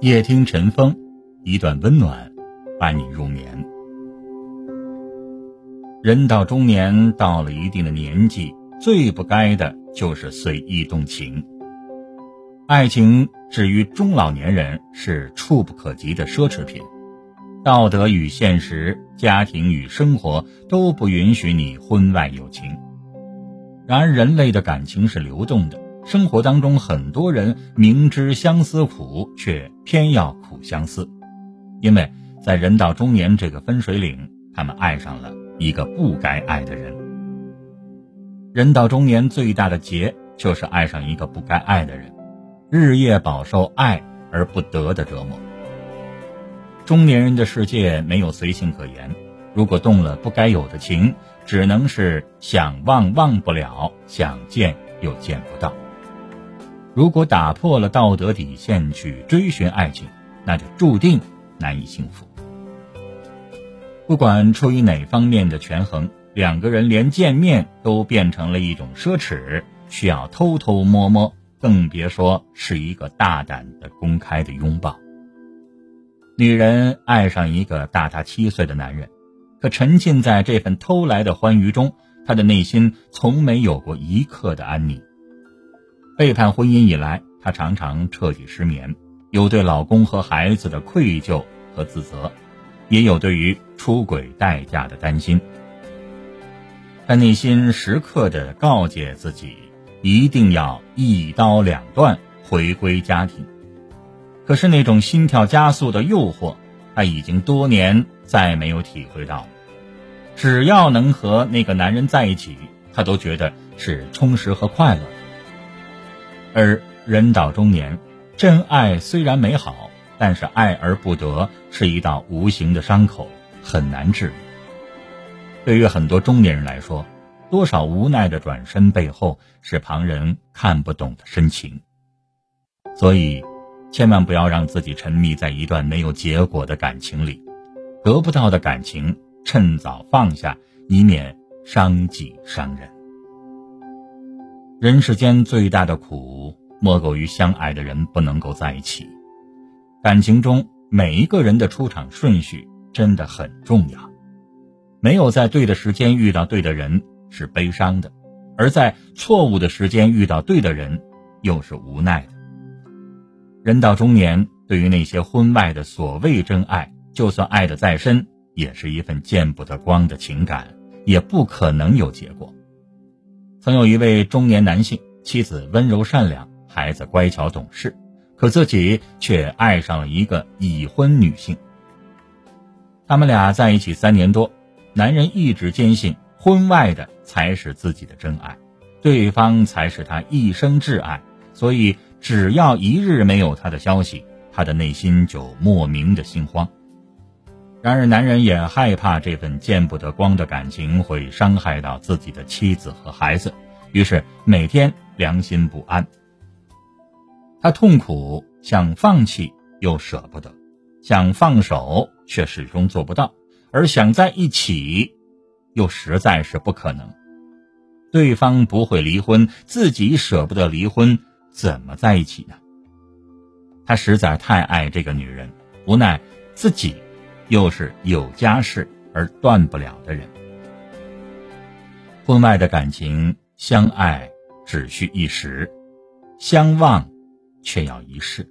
夜听晨风，一段温暖，伴你入眠。人到中年，到了一定的年纪，最不该的就是随意动情。爱情至于中老年人是触不可及的奢侈品，道德与现实、家庭与生活都不允许你婚外有情。然而，人类的感情是流动的。生活当中，很多人明知相思苦，却偏要苦相思，因为在人到中年这个分水岭，他们爱上了一个不该爱的人。人到中年最大的劫，就是爱上一个不该爱的人，日夜饱受爱而不得的折磨。中年人的世界没有随性可言，如果动了不该有的情，只能是想忘忘不了，想见又见不到。如果打破了道德底线去追寻爱情，那就注定难以幸福。不管出于哪方面的权衡，两个人连见面都变成了一种奢侈，需要偷偷摸摸，更别说是一个大胆的公开的拥抱。女人爱上一个大她七岁的男人，可沉浸在这份偷来的欢愉中，她的内心从没有过一刻的安宁。背叛婚姻以来，她常常彻底失眠，有对老公和孩子的愧疚和自责，也有对于出轨代价的担心。她内心时刻的告诫自己，一定要一刀两断，回归家庭。可是那种心跳加速的诱惑，她已经多年再没有体会到。只要能和那个男人在一起，她都觉得是充实和快乐。而人到中年，真爱虽然美好，但是爱而不得是一道无形的伤口，很难治愈。对于很多中年人来说，多少无奈的转身背后是旁人看不懂的深情。所以，千万不要让自己沉迷在一段没有结果的感情里，得不到的感情趁早放下，以免伤己伤人。人世间最大的苦，莫过于相爱的人不能够在一起。感情中每一个人的出场顺序真的很重要。没有在对的时间遇到对的人是悲伤的，而在错误的时间遇到对的人又是无奈的。人到中年，对于那些婚外的所谓真爱，就算爱的再深，也是一份见不得光的情感，也不可能有结果。曾有一位中年男性，妻子温柔善良，孩子乖巧懂事，可自己却爱上了一个已婚女性。他们俩在一起三年多，男人一直坚信婚外的才是自己的真爱，对方才是他一生挚爱，所以只要一日没有他的消息，他的内心就莫名的心慌。然而，男人也害怕这份见不得光的感情会伤害到自己的妻子和孩子，于是每天良心不安。他痛苦，想放弃又舍不得，想放手却始终做不到，而想在一起，又实在是不可能。对方不会离婚，自己舍不得离婚，怎么在一起呢？他实在太爱这个女人，无奈自己。又是有家室而断不了的人。婚外的感情，相爱只需一时，相忘却要一世。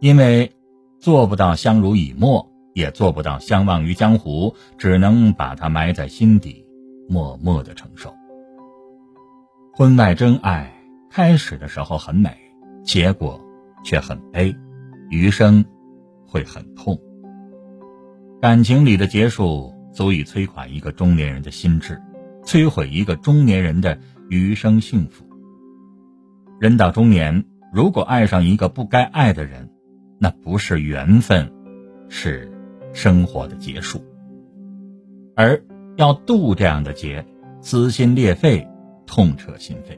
因为做不到相濡以沫，也做不到相忘于江湖，只能把它埋在心底，默默的承受。婚外真爱开始的时候很美，结果却很悲，余生会很痛。感情里的结束，足以摧垮一个中年人的心智，摧毁一个中年人的余生幸福。人到中年，如果爱上一个不该爱的人，那不是缘分，是生活的结束。而要渡这样的劫，撕心裂肺，痛彻心扉。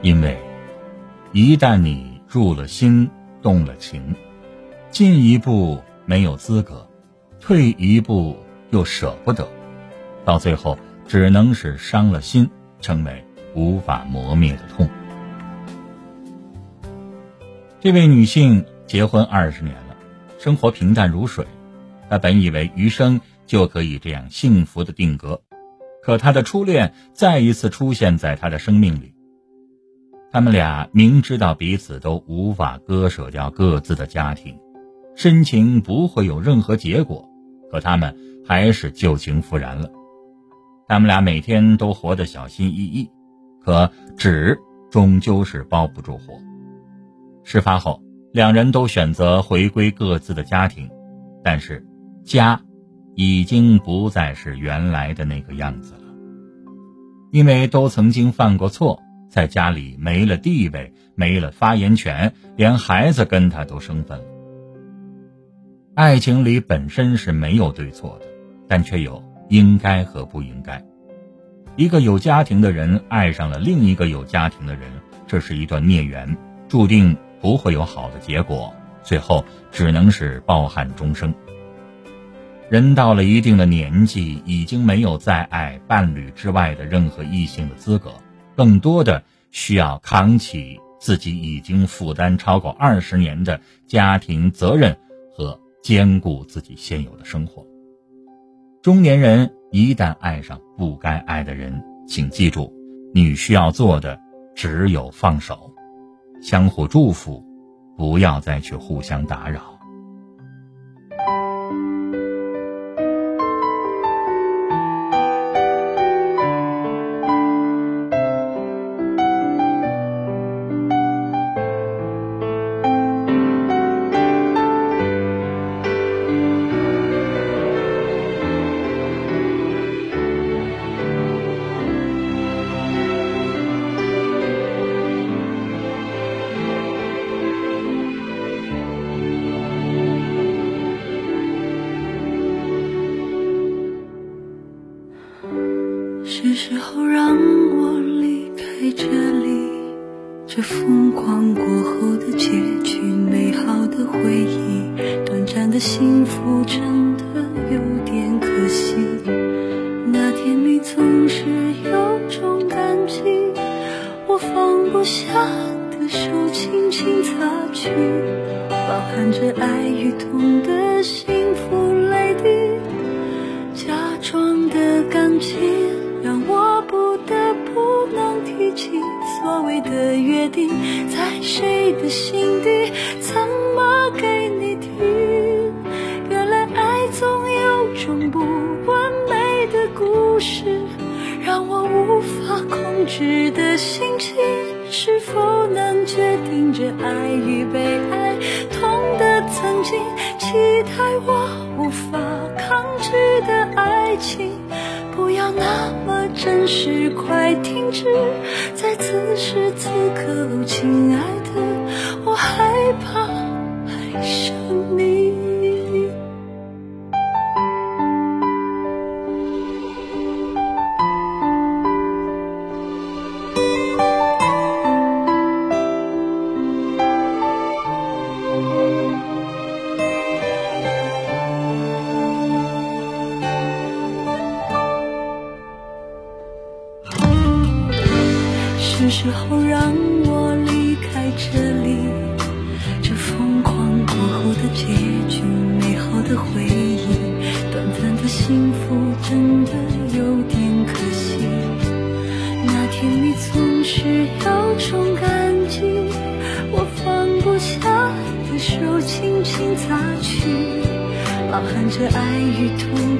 因为一旦你入了心，动了情，进一步。没有资格，退一步又舍不得，到最后只能是伤了心，成为无法磨灭的痛。这位女性结婚二十年了，生活平淡如水。她本以为余生就可以这样幸福的定格，可她的初恋再一次出现在她的生命里。他们俩明知道彼此都无法割舍掉各自的家庭，深情不会有任何结果，可他们还是旧情复燃了。他们俩每天都活得小心翼翼，可纸终究是包不住火。事发后，两人都选择回归各自的家庭，但是家已经不再是原来的那个样子了，因为都曾经犯过错。在家里没了地位，没了发言权，连孩子跟他都生分了。爱情里本身是没有对错的，但却有应该和不应该。一个有家庭的人爱上了另一个有家庭的人，这是一段孽缘，注定不会有好的结果，最后只能是抱憾终生。人到了一定的年纪，已经没有再爱伴侣之外的任何异性的资格。更多的需要扛起自己已经负担超过二十年的家庭责任和兼顾自己现有的生活。中年人一旦爱上不该爱的人，请记住，你需要做的只有放手，相互祝福，不要再去互相打扰。时候让我离开这里，这疯狂过后的结局，美好的回忆，短暂的幸福真的有点可惜。那天你总是有种感激，我放不下的手轻轻擦去，包含着爱与痛的心在谁的心底，怎么给你听？原来爱总有种不完美的故事，让我无法控制的心情，是否能决定这爱与被爱？痛的曾经，期待我无法抗拒的爱情。不要那么真是，快停止！在此时此刻，亲爱的，我害怕爱上你。包含着爱与痛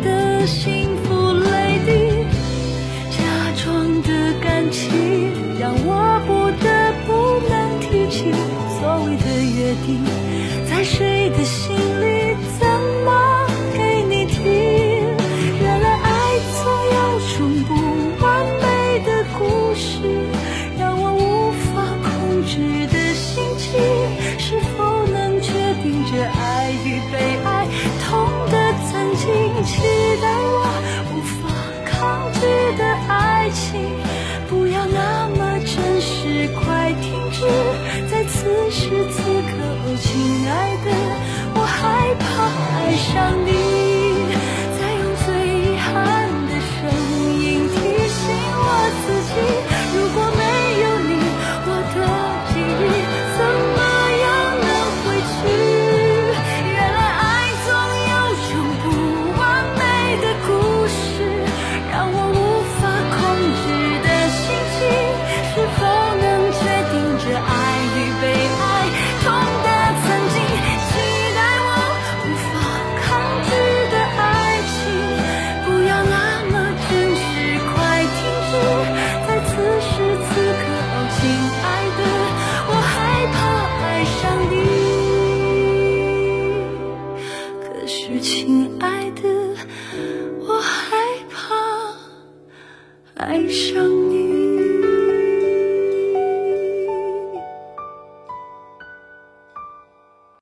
让你。